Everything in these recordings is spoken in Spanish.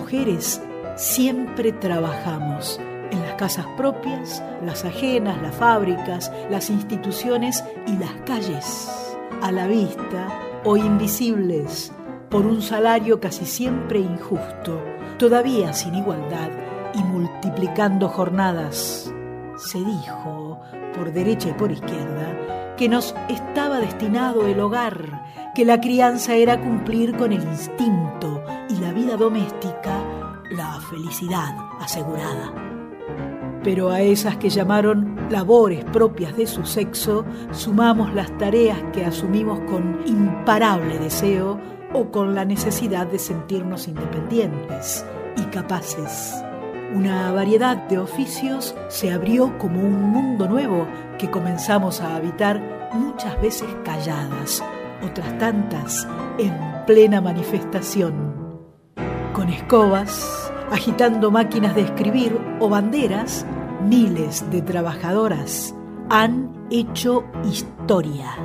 mujeres siempre trabajamos en las casas propias, las ajenas, las fábricas, las instituciones y las calles, a la vista o invisibles, por un salario casi siempre injusto, todavía sin igualdad y multiplicando jornadas. Se dijo, por derecha y por izquierda, que nos estaba destinado el hogar, que la crianza era cumplir con el instinto y la vida doméstica felicidad asegurada. Pero a esas que llamaron labores propias de su sexo, sumamos las tareas que asumimos con imparable deseo o con la necesidad de sentirnos independientes y capaces. Una variedad de oficios se abrió como un mundo nuevo que comenzamos a habitar muchas veces calladas, otras tantas en plena manifestación. Con escobas, agitando máquinas de escribir o banderas, miles de trabajadoras han hecho historia.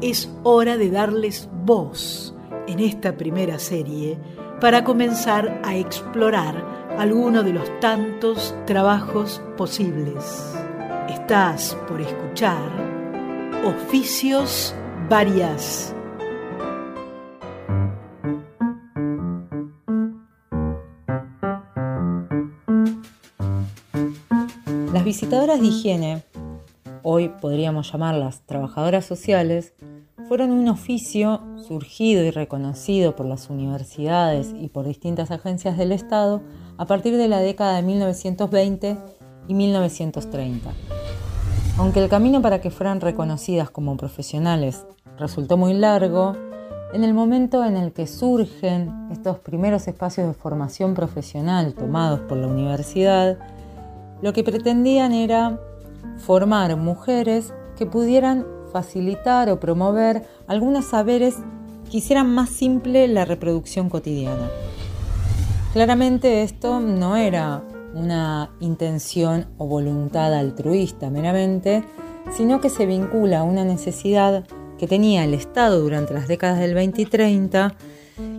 Es hora de darles voz en esta primera serie para comenzar a explorar alguno de los tantos trabajos posibles. Estás por escuchar Oficios Varias. Las visitadoras de higiene, hoy podríamos llamarlas trabajadoras sociales, fueron un oficio surgido y reconocido por las universidades y por distintas agencias del Estado a partir de la década de 1920 y 1930. Aunque el camino para que fueran reconocidas como profesionales resultó muy largo, en el momento en el que surgen estos primeros espacios de formación profesional tomados por la universidad, lo que pretendían era formar mujeres que pudieran facilitar o promover algunos saberes que hicieran más simple la reproducción cotidiana. Claramente esto no era una intención o voluntad altruista meramente, sino que se vincula a una necesidad que tenía el Estado durante las décadas del 20 y 30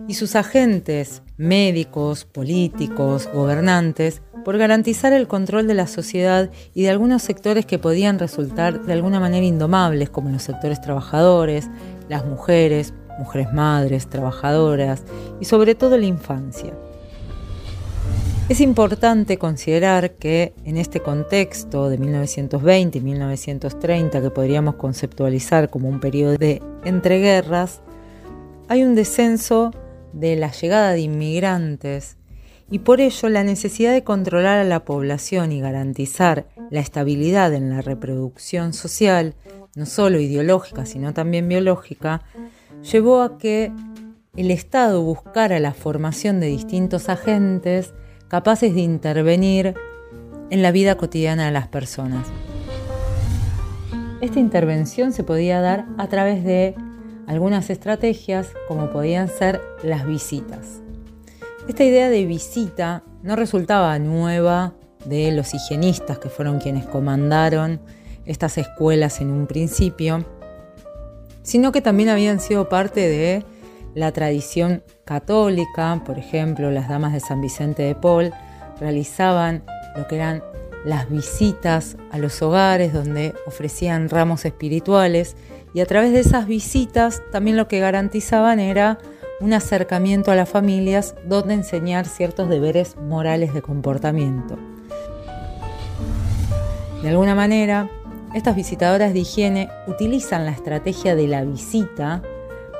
y sus agentes, médicos, políticos, gobernantes, por garantizar el control de la sociedad y de algunos sectores que podían resultar de alguna manera indomables, como los sectores trabajadores, las mujeres, mujeres madres, trabajadoras y sobre todo la infancia. Es importante considerar que en este contexto de 1920 y 1930, que podríamos conceptualizar como un periodo de entreguerras, hay un descenso de la llegada de inmigrantes y por ello la necesidad de controlar a la población y garantizar la estabilidad en la reproducción social, no solo ideológica, sino también biológica, llevó a que el Estado buscara la formación de distintos agentes capaces de intervenir en la vida cotidiana de las personas. Esta intervención se podía dar a través de algunas estrategias como podían ser las visitas. Esta idea de visita no resultaba nueva de los higienistas que fueron quienes comandaron estas escuelas en un principio, sino que también habían sido parte de la tradición católica, por ejemplo, las damas de San Vicente de Paul realizaban lo que eran las visitas a los hogares donde ofrecían ramos espirituales y a través de esas visitas también lo que garantizaban era un acercamiento a las familias donde enseñar ciertos deberes morales de comportamiento. De alguna manera, estas visitadoras de higiene utilizan la estrategia de la visita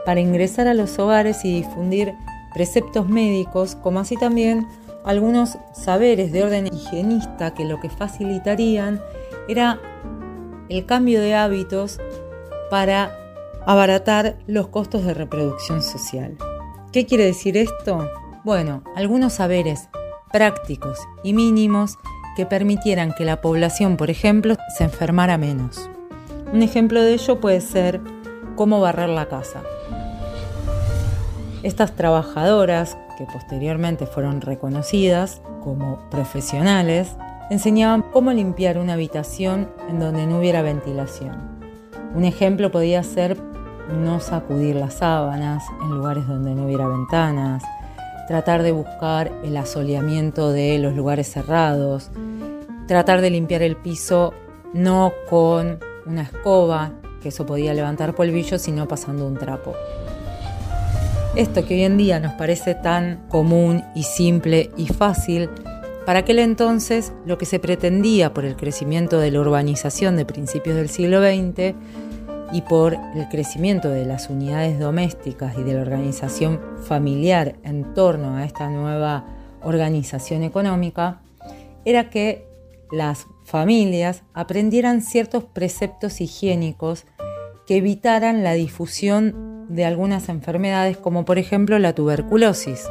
para ingresar a los hogares y difundir preceptos médicos, como así también algunos saberes de orden higienista que lo que facilitarían era el cambio de hábitos para abaratar los costos de reproducción social. ¿Qué quiere decir esto? Bueno, algunos saberes prácticos y mínimos que permitieran que la población, por ejemplo, se enfermara menos. Un ejemplo de ello puede ser cómo barrer la casa. Estas trabajadoras, que posteriormente fueron reconocidas como profesionales, enseñaban cómo limpiar una habitación en donde no hubiera ventilación. Un ejemplo podía ser no sacudir las sábanas en lugares donde no hubiera ventanas, tratar de buscar el asoleamiento de los lugares cerrados, tratar de limpiar el piso no con una escoba, que eso podía levantar polvillo, sino pasando un trapo. Esto que hoy en día nos parece tan común y simple y fácil, para aquel entonces lo que se pretendía por el crecimiento de la urbanización de principios del siglo XX y por el crecimiento de las unidades domésticas y de la organización familiar en torno a esta nueva organización económica, era que las familias aprendieran ciertos preceptos higiénicos que evitaran la difusión de algunas enfermedades como por ejemplo la tuberculosis,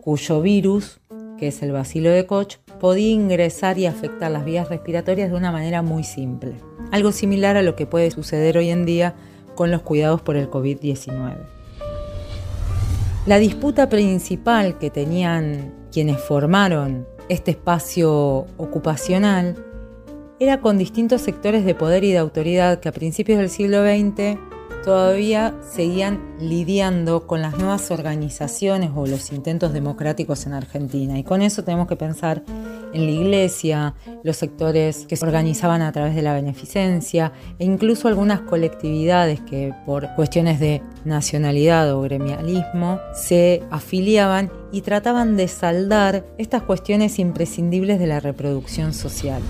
cuyo virus, que es el bacilo de Koch, podía ingresar y afectar las vías respiratorias de una manera muy simple. Algo similar a lo que puede suceder hoy en día con los cuidados por el COVID-19. La disputa principal que tenían quienes formaron este espacio ocupacional era con distintos sectores de poder y de autoridad que a principios del siglo XX todavía seguían lidiando con las nuevas organizaciones o los intentos democráticos en Argentina. Y con eso tenemos que pensar en la iglesia, los sectores que se organizaban a través de la beneficencia e incluso algunas colectividades que por cuestiones de nacionalidad o gremialismo se afiliaban y trataban de saldar estas cuestiones imprescindibles de la reproducción social.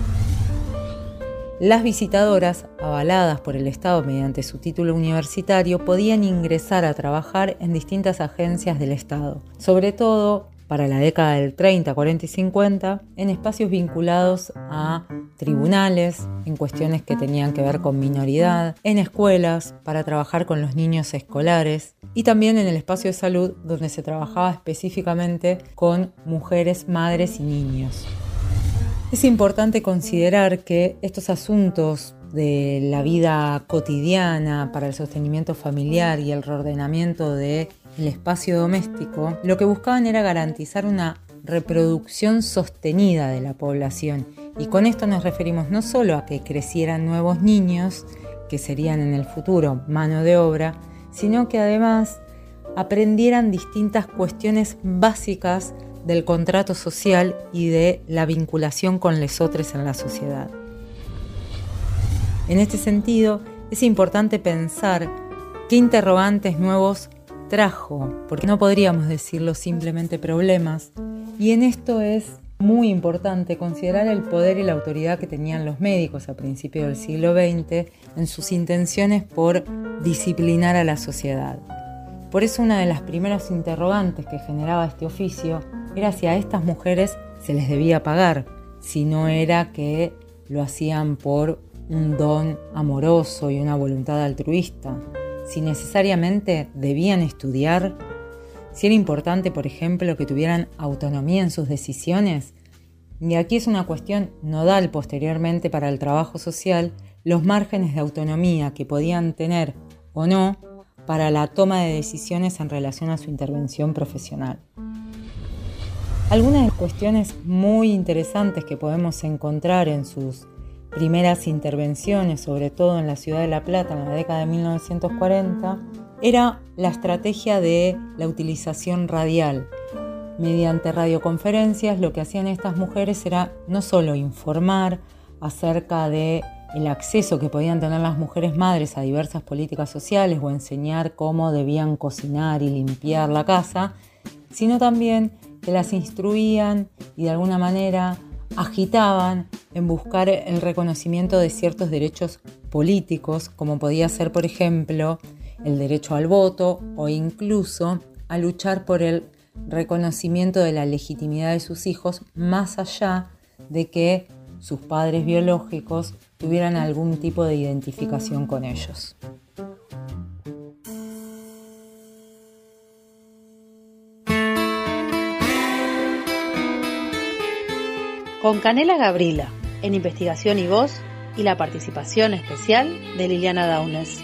Las visitadoras, avaladas por el Estado mediante su título universitario, podían ingresar a trabajar en distintas agencias del Estado, sobre todo para la década del 30, 40 y 50, en espacios vinculados a tribunales, en cuestiones que tenían que ver con minoridad, en escuelas, para trabajar con los niños escolares y también en el espacio de salud donde se trabajaba específicamente con mujeres, madres y niños. Es importante considerar que estos asuntos de la vida cotidiana para el sostenimiento familiar y el reordenamiento del espacio doméstico, lo que buscaban era garantizar una reproducción sostenida de la población. Y con esto nos referimos no solo a que crecieran nuevos niños, que serían en el futuro mano de obra, sino que además aprendieran distintas cuestiones básicas del contrato social y de la vinculación con otros en la sociedad. En este sentido, es importante pensar qué interrogantes nuevos trajo, porque no podríamos decirlo simplemente problemas, y en esto es muy importante considerar el poder y la autoridad que tenían los médicos a principios del siglo XX en sus intenciones por disciplinar a la sociedad. Por eso una de las primeras interrogantes que generaba este oficio era si a estas mujeres se les debía pagar, si no era que lo hacían por un don amoroso y una voluntad altruista, si necesariamente debían estudiar, si era importante, por ejemplo, que tuvieran autonomía en sus decisiones. Y aquí es una cuestión nodal posteriormente para el trabajo social, los márgenes de autonomía que podían tener o no para la toma de decisiones en relación a su intervención profesional. Algunas cuestiones muy interesantes que podemos encontrar en sus primeras intervenciones, sobre todo en la ciudad de La Plata en la década de 1940, era la estrategia de la utilización radial. Mediante radioconferencias lo que hacían estas mujeres era no solo informar acerca de el acceso que podían tener las mujeres madres a diversas políticas sociales o enseñar cómo debían cocinar y limpiar la casa, sino también que las instruían y de alguna manera agitaban en buscar el reconocimiento de ciertos derechos políticos, como podía ser, por ejemplo, el derecho al voto o incluso a luchar por el reconocimiento de la legitimidad de sus hijos más allá de que sus padres biológicos tuvieran algún tipo de identificación con ellos. Con Canela Gabrila en investigación y voz y la participación especial de Liliana Daunes.